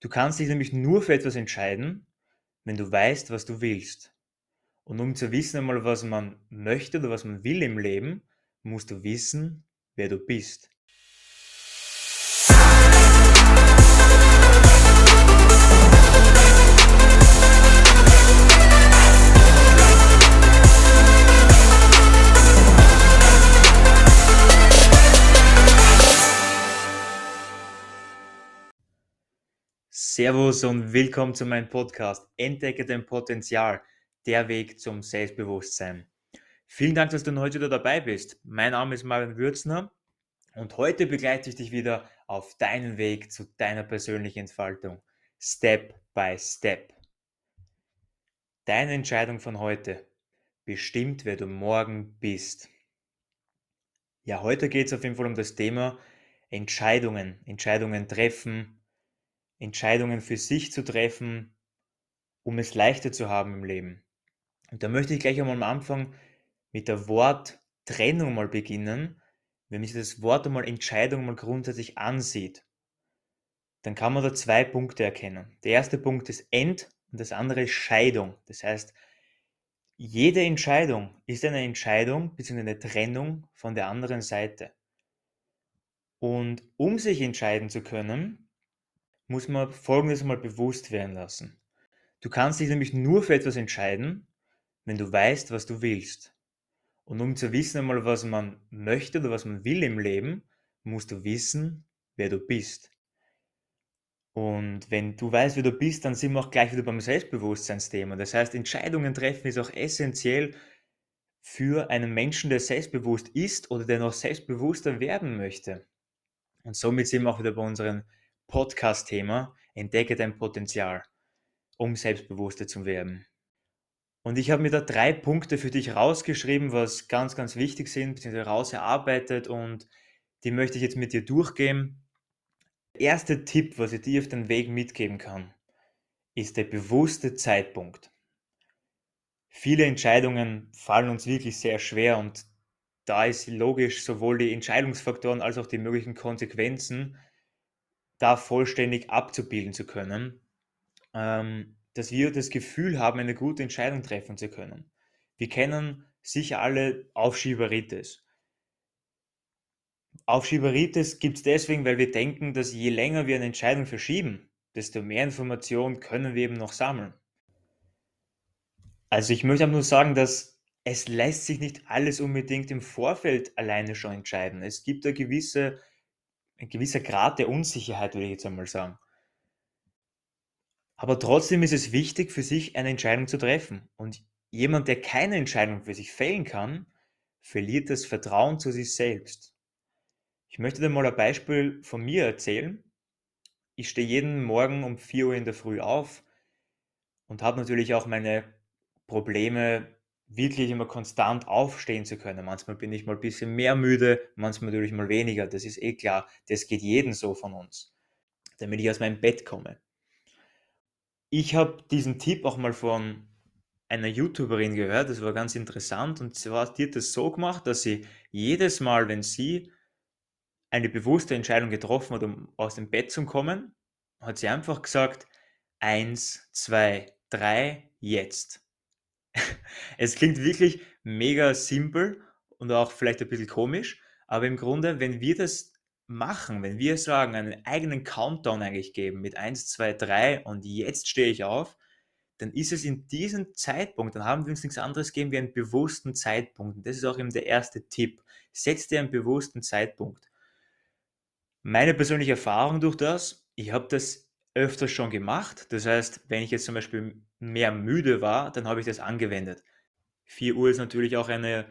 Du kannst dich nämlich nur für etwas entscheiden, wenn du weißt, was du willst. Und um zu wissen einmal, was man möchte oder was man will im Leben, musst du wissen, wer du bist. Servus und willkommen zu meinem Podcast Entdecke dein Potenzial, der Weg zum Selbstbewusstsein. Vielen Dank, dass du heute wieder dabei bist. Mein Name ist Marvin Würzner und heute begleite ich dich wieder auf deinen Weg zu deiner persönlichen Entfaltung. Step by Step. Deine Entscheidung von heute bestimmt, wer du morgen bist. Ja, heute geht es auf jeden Fall um das Thema Entscheidungen, Entscheidungen treffen, Entscheidungen für sich zu treffen, um es leichter zu haben im Leben. Und da möchte ich gleich einmal am Anfang mit der Worttrennung mal beginnen. Wenn man sich das Wort einmal Entscheidung mal grundsätzlich ansieht, dann kann man da zwei Punkte erkennen. Der erste Punkt ist End und das andere ist Scheidung. Das heißt, jede Entscheidung ist eine Entscheidung bzw. eine Trennung von der anderen Seite. Und um sich entscheiden zu können, muss man Folgendes mal bewusst werden lassen. Du kannst dich nämlich nur für etwas entscheiden, wenn du weißt, was du willst. Und um zu wissen einmal, was man möchte oder was man will im Leben, musst du wissen, wer du bist. Und wenn du weißt, wer du bist, dann sind wir auch gleich wieder beim Selbstbewusstseinsthema. Das heißt, Entscheidungen treffen ist auch essentiell für einen Menschen, der selbstbewusst ist oder der noch selbstbewusster werden möchte. Und somit sind wir auch wieder bei unseren Podcast-Thema Entdecke dein Potenzial, um selbstbewusster zu werden. Und ich habe mir da drei Punkte für dich rausgeschrieben, was ganz, ganz wichtig sind, beziehungsweise rauserarbeitet und die möchte ich jetzt mit dir durchgehen. Der erste Tipp, was ich dir auf den Weg mitgeben kann, ist der bewusste Zeitpunkt. Viele Entscheidungen fallen uns wirklich sehr schwer und da ist logisch sowohl die Entscheidungsfaktoren als auch die möglichen Konsequenzen da vollständig abzubilden zu können, ähm, dass wir das Gefühl haben, eine gute Entscheidung treffen zu können. Wir kennen sicher alle Aufschieberitis. Aufschieberitis gibt es deswegen, weil wir denken, dass je länger wir eine Entscheidung verschieben, desto mehr Informationen können wir eben noch sammeln. Also ich möchte aber nur sagen, dass es lässt sich nicht alles unbedingt im Vorfeld alleine schon entscheiden. Es gibt da gewisse ein gewisser Grad der Unsicherheit, würde ich jetzt einmal sagen. Aber trotzdem ist es wichtig, für sich eine Entscheidung zu treffen. Und jemand, der keine Entscheidung für sich fällen kann, verliert das Vertrauen zu sich selbst. Ich möchte dir mal ein Beispiel von mir erzählen. Ich stehe jeden Morgen um 4 Uhr in der Früh auf und habe natürlich auch meine Probleme wirklich immer konstant aufstehen zu können. Manchmal bin ich mal ein bisschen mehr müde, manchmal natürlich mal weniger. Das ist eh klar. Das geht jeden so von uns, damit ich aus meinem Bett komme. Ich habe diesen Tipp auch mal von einer YouTuberin gehört, das war ganz interessant und zwar hat das so gemacht, dass sie jedes Mal, wenn sie eine bewusste Entscheidung getroffen hat, um aus dem Bett zu kommen, hat sie einfach gesagt, eins, zwei, drei, jetzt. Es klingt wirklich mega simpel und auch vielleicht ein bisschen komisch, aber im Grunde, wenn wir das machen, wenn wir sagen, einen eigenen Countdown eigentlich geben mit 1, 2, 3 und jetzt stehe ich auf, dann ist es in diesem Zeitpunkt, dann haben wir uns nichts anderes gegeben wie einen bewussten Zeitpunkt. Und das ist auch eben der erste Tipp. Setz dir einen bewussten Zeitpunkt. Meine persönliche Erfahrung durch das, ich habe das öfters schon gemacht. Das heißt, wenn ich jetzt zum Beispiel mehr müde war, dann habe ich das angewendet. 4 Uhr ist natürlich auch eine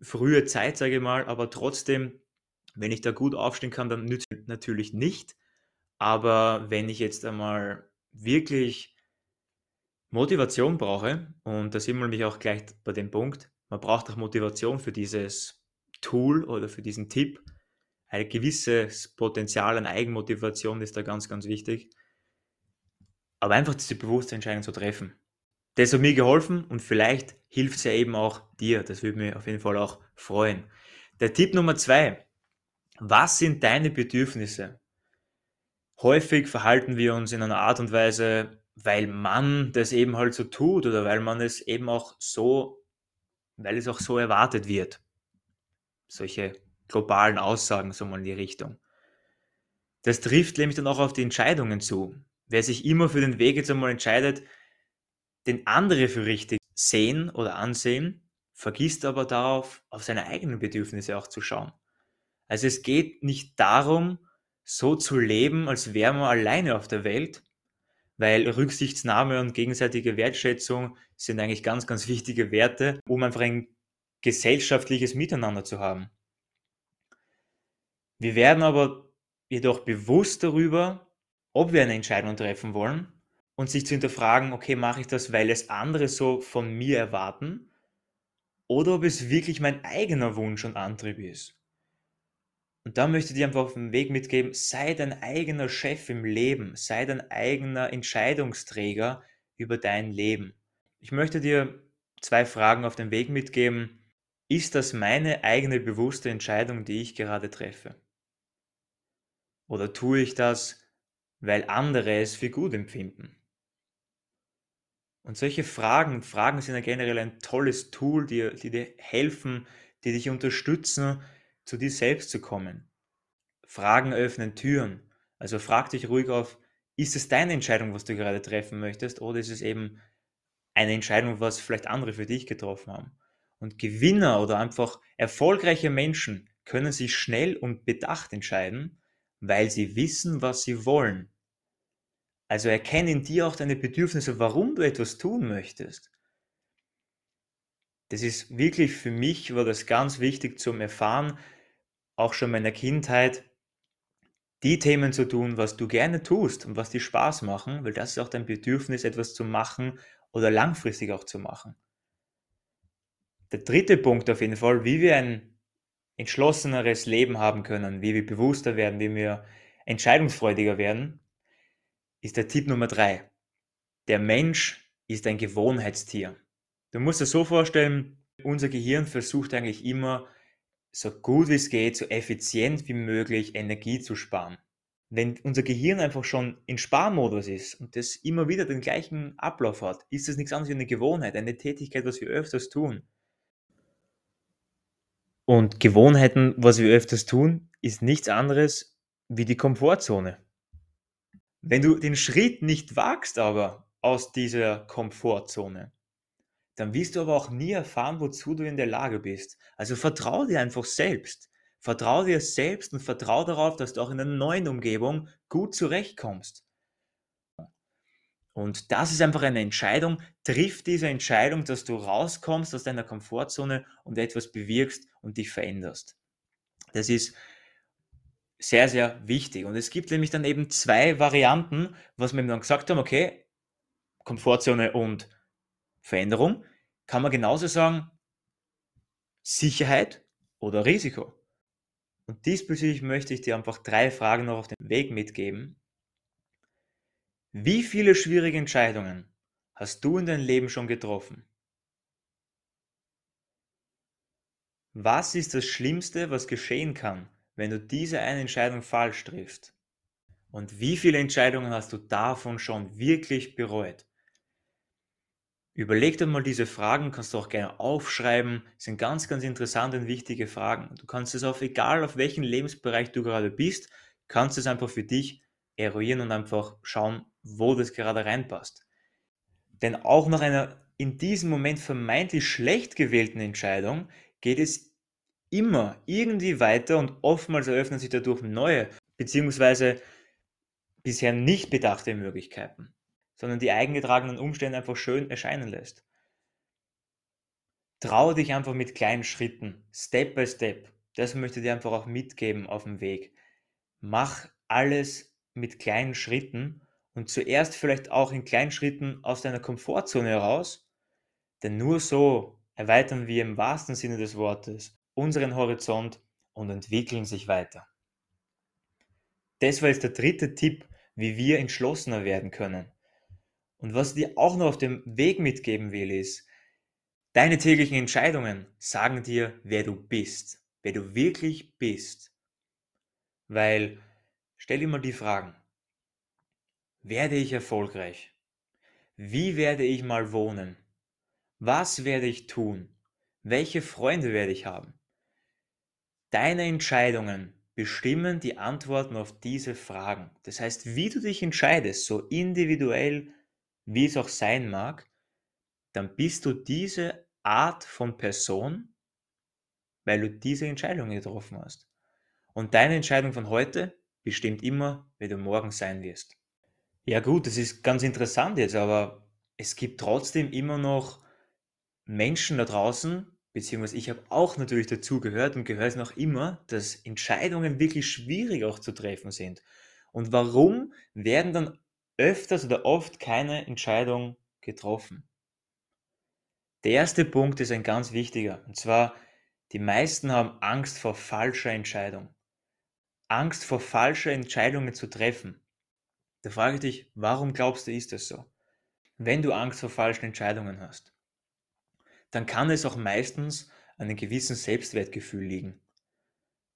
frühe Zeit, sage ich mal, aber trotzdem, wenn ich da gut aufstehen kann, dann nützt es natürlich nicht. Aber wenn ich jetzt einmal wirklich Motivation brauche, und da sind wir nämlich auch gleich bei dem Punkt, man braucht auch Motivation für dieses Tool oder für diesen Tipp, ein gewisses Potenzial an Eigenmotivation ist da ganz, ganz wichtig. Aber einfach diese bewusste Entscheidung zu treffen. Das hat mir geholfen und vielleicht hilft es ja eben auch dir. Das würde mich auf jeden Fall auch freuen. Der Tipp Nummer zwei. Was sind deine Bedürfnisse? Häufig verhalten wir uns in einer Art und Weise, weil man das eben halt so tut oder weil man es eben auch so, weil es auch so erwartet wird. Solche globalen Aussagen, so mal in die Richtung. Das trifft nämlich dann auch auf die Entscheidungen zu. Wer sich immer für den Weg jetzt einmal entscheidet, den andere für richtig sehen oder ansehen, vergisst aber darauf, auf seine eigenen Bedürfnisse auch zu schauen. Also es geht nicht darum, so zu leben, als wäre man alleine auf der Welt, weil Rücksichtsnahme und gegenseitige Wertschätzung sind eigentlich ganz, ganz wichtige Werte, um einfach ein gesellschaftliches Miteinander zu haben. Wir werden aber jedoch bewusst darüber, ob wir eine Entscheidung treffen wollen und sich zu hinterfragen, okay, mache ich das, weil es andere so von mir erwarten oder ob es wirklich mein eigener Wunsch und Antrieb ist. Und da möchte ich dir einfach auf den Weg mitgeben, sei dein eigener Chef im Leben, sei dein eigener Entscheidungsträger über dein Leben. Ich möchte dir zwei Fragen auf den Weg mitgeben. Ist das meine eigene bewusste Entscheidung, die ich gerade treffe? Oder tue ich das, weil andere es für gut empfinden? Und solche Fragen, Fragen sind ja generell ein tolles Tool, die, die dir helfen, die dich unterstützen, zu dir selbst zu kommen. Fragen öffnen Türen. Also frag dich ruhig auf, ist es deine Entscheidung, was du gerade treffen möchtest, oder ist es eben eine Entscheidung, was vielleicht andere für dich getroffen haben? Und Gewinner oder einfach erfolgreiche Menschen können sich schnell und bedacht entscheiden, weil sie wissen, was sie wollen. Also erkenne in dir auch deine Bedürfnisse, warum du etwas tun möchtest. Das ist wirklich für mich, war das ganz wichtig zum Erfahren, auch schon in meiner Kindheit, die Themen zu tun, was du gerne tust und was dir Spaß machen, weil das ist auch dein Bedürfnis, etwas zu machen oder langfristig auch zu machen. Der dritte Punkt auf jeden Fall, wie wir ein entschlosseneres Leben haben können, wie wir bewusster werden, wie wir entscheidungsfreudiger werden, ist der Tipp Nummer drei. Der Mensch ist ein Gewohnheitstier. Du musst dir so vorstellen, unser Gehirn versucht eigentlich immer, so gut wie es geht, so effizient wie möglich Energie zu sparen. Wenn unser Gehirn einfach schon in Sparmodus ist und das immer wieder den gleichen Ablauf hat, ist das nichts anderes wie eine Gewohnheit, eine Tätigkeit, was wir öfters tun. Und Gewohnheiten, was wir öfters tun, ist nichts anderes wie die Komfortzone. Wenn du den Schritt nicht wagst aber aus dieser Komfortzone, dann wirst du aber auch nie erfahren, wozu du in der Lage bist. Also vertraue dir einfach selbst. Vertraue dir selbst und vertraue darauf, dass du auch in einer neuen Umgebung gut zurechtkommst. Und das ist einfach eine Entscheidung. Triff diese Entscheidung, dass du rauskommst aus deiner Komfortzone und etwas bewirkst und dich veränderst. Das ist sehr, sehr wichtig. Und es gibt nämlich dann eben zwei Varianten, was wir dann gesagt haben, okay, Komfortzone und Veränderung, kann man genauso sagen, Sicherheit oder Risiko. Und diesbezüglich möchte ich dir einfach drei Fragen noch auf den Weg mitgeben, wie viele schwierige Entscheidungen hast du in deinem Leben schon getroffen? Was ist das Schlimmste, was geschehen kann, wenn du diese eine Entscheidung falsch triffst? Und wie viele Entscheidungen hast du davon schon wirklich bereut? Überleg dir mal diese Fragen, kannst du auch gerne aufschreiben, sind ganz, ganz interessante und wichtige Fragen. Du kannst es auf, egal auf welchen Lebensbereich du gerade bist, kannst es einfach für dich eruieren und einfach schauen, wo das gerade reinpasst. Denn auch nach einer in diesem Moment vermeintlich schlecht gewählten Entscheidung geht es immer irgendwie weiter und oftmals eröffnen sich dadurch neue beziehungsweise bisher nicht bedachte Möglichkeiten, sondern die eingetragenen Umstände einfach schön erscheinen lässt. Traue dich einfach mit kleinen Schritten, Step by Step. Das möchte ich dir einfach auch mitgeben auf dem Weg. Mach alles mit kleinen Schritten und zuerst vielleicht auch in kleinen Schritten aus deiner Komfortzone heraus, denn nur so erweitern wir im wahrsten Sinne des Wortes unseren Horizont und entwickeln sich weiter. Das war jetzt der dritte Tipp, wie wir entschlossener werden können. Und was ich dir auch noch auf dem Weg mitgeben will, ist, deine täglichen Entscheidungen sagen dir, wer du bist, wer du wirklich bist. Weil, stell dir mal die Fragen, werde ich erfolgreich? Wie werde ich mal wohnen? Was werde ich tun? Welche Freunde werde ich haben? Deine Entscheidungen bestimmen die Antworten auf diese Fragen. Das heißt, wie du dich entscheidest, so individuell wie es auch sein mag, dann bist du diese Art von Person, weil du diese Entscheidung getroffen hast. Und deine Entscheidung von heute bestimmt immer, wer du morgen sein wirst. Ja gut, das ist ganz interessant jetzt, aber es gibt trotzdem immer noch Menschen da draußen, beziehungsweise ich habe auch natürlich dazu gehört und gehöre es noch immer, dass Entscheidungen wirklich schwierig auch zu treffen sind. Und warum werden dann öfters oder oft keine Entscheidung getroffen? Der erste Punkt ist ein ganz wichtiger, und zwar, die meisten haben Angst vor falscher Entscheidung. Angst vor falscher Entscheidungen zu treffen. Da frage ich dich, warum glaubst du, ist das so? Wenn du Angst vor falschen Entscheidungen hast, dann kann es auch meistens an einem gewissen Selbstwertgefühl liegen.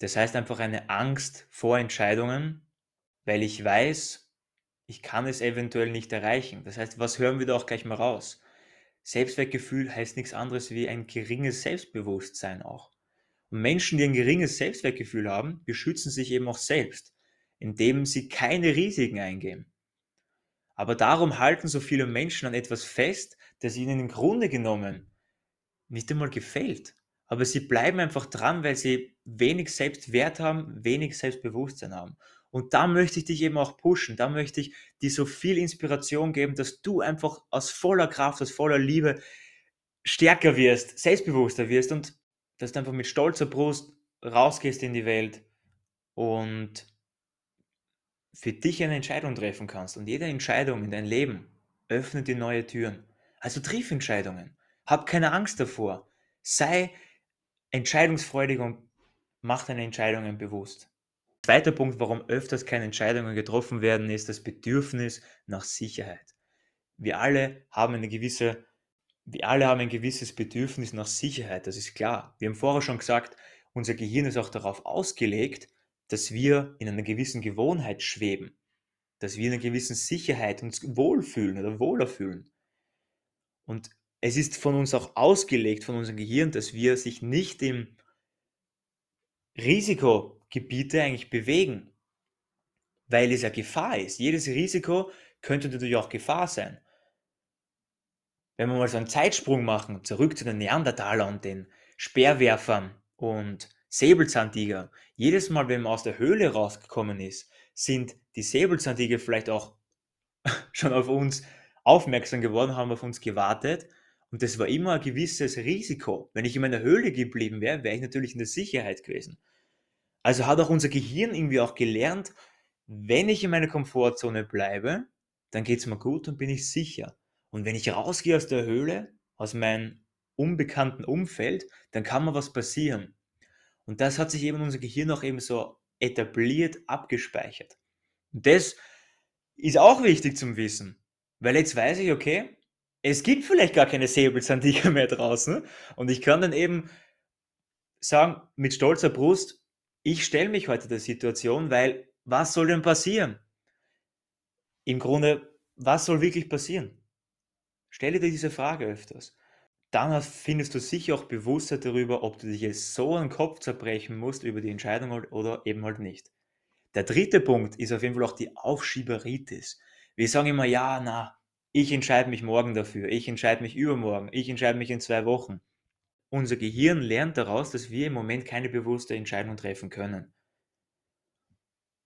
Das heißt einfach eine Angst vor Entscheidungen, weil ich weiß, ich kann es eventuell nicht erreichen. Das heißt, was hören wir da auch gleich mal raus? Selbstwertgefühl heißt nichts anderes wie ein geringes Selbstbewusstsein auch. Und Menschen, die ein geringes Selbstwertgefühl haben, beschützen sich eben auch selbst indem sie keine Risiken eingehen. Aber darum halten so viele Menschen an etwas fest, das ihnen im Grunde genommen nicht einmal gefällt. Aber sie bleiben einfach dran, weil sie wenig Selbstwert haben, wenig Selbstbewusstsein haben. Und da möchte ich dich eben auch pushen, da möchte ich dir so viel Inspiration geben, dass du einfach aus voller Kraft, aus voller Liebe stärker wirst, selbstbewusster wirst und dass du einfach mit stolzer Brust rausgehst in die Welt und für dich eine Entscheidung treffen kannst. Und jede Entscheidung in deinem Leben öffnet dir neue Türen. Also triff Entscheidungen. Hab keine Angst davor. Sei entscheidungsfreudig und mach deine Entscheidungen bewusst. Zweiter Punkt, warum öfters keine Entscheidungen getroffen werden, ist das Bedürfnis nach Sicherheit. Wir alle haben eine gewisse, wir alle haben ein gewisses Bedürfnis nach Sicherheit, das ist klar. Wir haben vorher schon gesagt, unser Gehirn ist auch darauf ausgelegt, dass wir in einer gewissen Gewohnheit schweben, dass wir in einer gewissen Sicherheit uns wohlfühlen oder wohler fühlen. Und es ist von uns auch ausgelegt, von unserem Gehirn, dass wir sich nicht im Risikogebiete eigentlich bewegen, weil es ja Gefahr ist. Jedes Risiko könnte natürlich auch Gefahr sein. Wenn wir mal so einen Zeitsprung machen, zurück zu den Neandertalern und den Speerwerfern und Säbelzahntiger. Jedes Mal, wenn man aus der Höhle rausgekommen ist, sind die Säbelzahntiger vielleicht auch schon auf uns aufmerksam geworden, haben auf uns gewartet. Und das war immer ein gewisses Risiko. Wenn ich in meiner Höhle geblieben wäre, wäre ich natürlich in der Sicherheit gewesen. Also hat auch unser Gehirn irgendwie auch gelernt, wenn ich in meiner Komfortzone bleibe, dann geht es mir gut und bin ich sicher. Und wenn ich rausgehe aus der Höhle, aus meinem unbekannten Umfeld, dann kann mir was passieren. Und das hat sich eben unser Gehirn auch eben so etabliert, abgespeichert. Und das ist auch wichtig zum Wissen, weil jetzt weiß ich, okay, es gibt vielleicht gar keine Säbelzahntiger mehr draußen und ich kann dann eben sagen, mit stolzer Brust, ich stelle mich heute der Situation, weil was soll denn passieren? Im Grunde, was soll wirklich passieren? Stelle dir diese Frage öfters dann findest du sicher auch Bewusstheit darüber, ob du dich jetzt so einen Kopf zerbrechen musst über die Entscheidung oder eben halt nicht. Der dritte Punkt ist auf jeden Fall auch die Aufschieberitis. Wir sagen immer, ja, na, ich entscheide mich morgen dafür, ich entscheide mich übermorgen, ich entscheide mich in zwei Wochen. Unser Gehirn lernt daraus, dass wir im Moment keine bewusste Entscheidung treffen können.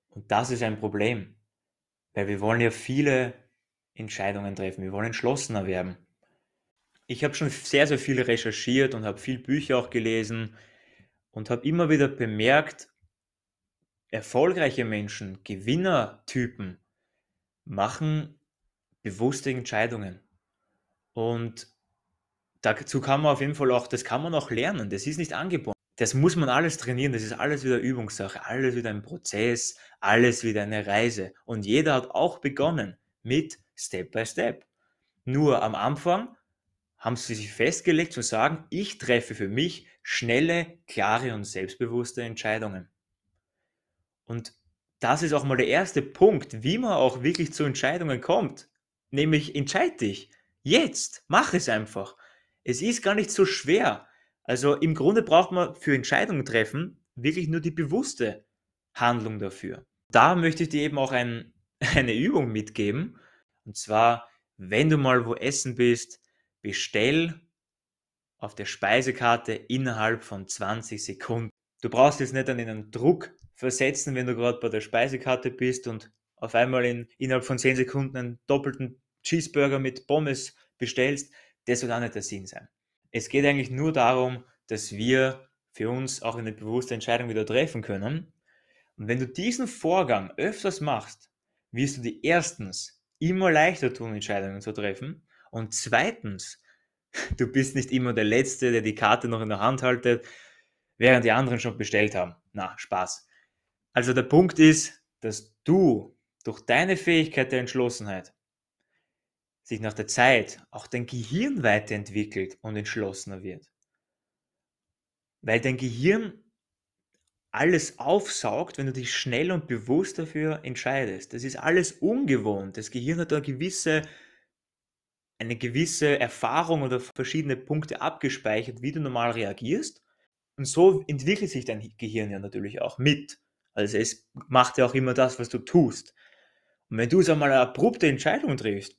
Und das ist ein Problem, weil wir wollen ja viele Entscheidungen treffen, wir wollen entschlossener werden. Ich habe schon sehr, sehr viel recherchiert und habe viel Bücher auch gelesen und habe immer wieder bemerkt, erfolgreiche Menschen, Gewinnertypen machen bewusste Entscheidungen. Und dazu kann man auf jeden Fall auch, das kann man auch lernen, das ist nicht angeboren. Das muss man alles trainieren, das ist alles wieder Übungssache, alles wieder ein Prozess, alles wieder eine Reise. Und jeder hat auch begonnen mit Step by Step. Nur am Anfang haben sie sich festgelegt zu sagen, ich treffe für mich schnelle, klare und selbstbewusste Entscheidungen. Und das ist auch mal der erste Punkt, wie man auch wirklich zu Entscheidungen kommt. Nämlich entscheid dich. Jetzt. Mach es einfach. Es ist gar nicht so schwer. Also im Grunde braucht man für Entscheidungen treffen wirklich nur die bewusste Handlung dafür. Da möchte ich dir eben auch ein, eine Übung mitgeben. Und zwar, wenn du mal wo essen bist, bestell auf der Speisekarte innerhalb von 20 Sekunden. Du brauchst jetzt nicht an einen Druck versetzen, wenn du gerade bei der Speisekarte bist und auf einmal in, innerhalb von 10 Sekunden einen doppelten Cheeseburger mit Pommes bestellst. Das soll auch nicht der Sinn sein. Es geht eigentlich nur darum, dass wir für uns auch eine bewusste Entscheidung wieder treffen können. Und wenn du diesen Vorgang öfters machst, wirst du dir erstens immer leichter tun, Entscheidungen zu treffen. Und zweitens, du bist nicht immer der Letzte, der die Karte noch in der Hand haltet, während die anderen schon bestellt haben. Na, Spaß. Also der Punkt ist, dass du durch deine Fähigkeit der Entschlossenheit sich nach der Zeit auch dein Gehirn weiterentwickelt und entschlossener wird. Weil dein Gehirn alles aufsaugt, wenn du dich schnell und bewusst dafür entscheidest. Das ist alles ungewohnt. Das Gehirn hat eine gewisse, eine gewisse Erfahrung oder verschiedene Punkte abgespeichert, wie du normal reagierst. Und so entwickelt sich dein Gehirn ja natürlich auch mit. Also es macht ja auch immer das, was du tust. Und wenn du jetzt einmal eine abrupte Entscheidung triffst,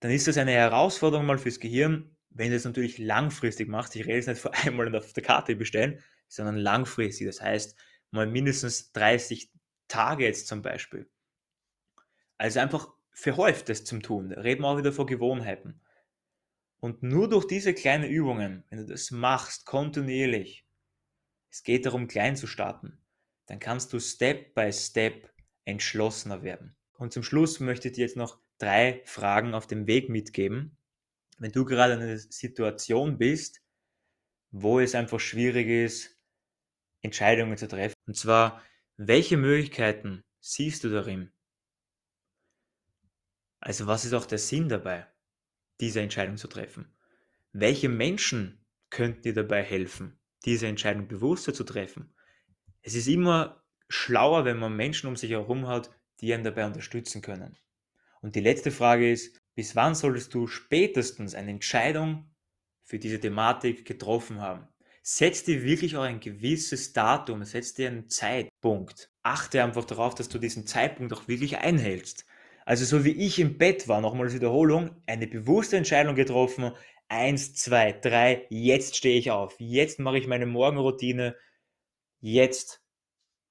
dann ist das eine Herausforderung mal fürs Gehirn, wenn du es natürlich langfristig machst. Ich rede jetzt nicht vor einmal auf der Karte bestellen, sondern langfristig. Das heißt, mal mindestens 30 Tage jetzt zum Beispiel. Also einfach verhäuft es zum Tun. Reden wir auch wieder von Gewohnheiten. Und nur durch diese kleinen Übungen, wenn du das machst, kontinuierlich, es geht darum, klein zu starten, dann kannst du Step by Step entschlossener werden. Und zum Schluss möchte ich dir jetzt noch drei Fragen auf dem Weg mitgeben. Wenn du gerade in einer Situation bist, wo es einfach schwierig ist, Entscheidungen zu treffen. Und zwar, welche Möglichkeiten siehst du darin? Also was ist auch der Sinn dabei, diese Entscheidung zu treffen? Welche Menschen könnten dir dabei helfen, diese Entscheidung bewusster zu treffen? Es ist immer schlauer, wenn man Menschen um sich herum hat, die einen dabei unterstützen können. Und die letzte Frage ist, bis wann solltest du spätestens eine Entscheidung für diese Thematik getroffen haben? Setz dir wirklich auch ein gewisses Datum, setz dir einen Zeitpunkt. Achte einfach darauf, dass du diesen Zeitpunkt auch wirklich einhältst. Also so wie ich im Bett war, nochmal als Wiederholung, eine bewusste Entscheidung getroffen, eins, zwei, drei, jetzt stehe ich auf, jetzt mache ich meine Morgenroutine, jetzt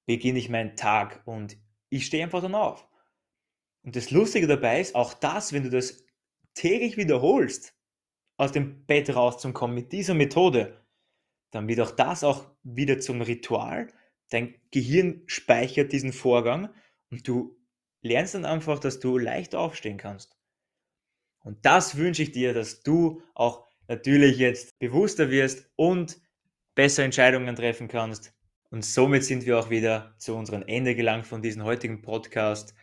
beginne ich meinen Tag und ich stehe einfach dann auf. Und das Lustige dabei ist, auch das, wenn du das täglich wiederholst, aus dem Bett rauszukommen mit dieser Methode, dann wird auch das auch wieder zum Ritual. Dein Gehirn speichert diesen Vorgang und du lernst dann einfach, dass du leicht aufstehen kannst. Und das wünsche ich dir, dass du auch natürlich jetzt bewusster wirst und bessere Entscheidungen treffen kannst. Und somit sind wir auch wieder zu unserem Ende gelangt von diesem heutigen Podcast.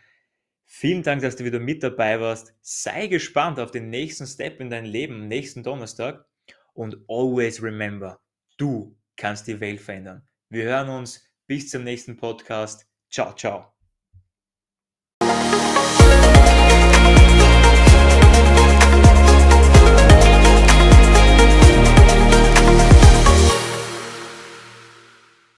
Vielen Dank, dass du wieder mit dabei warst. Sei gespannt auf den nächsten Step in dein Leben, nächsten Donnerstag. Und always remember, du kannst die Welt verändern. Wir hören uns bis zum nächsten Podcast. Ciao, ciao.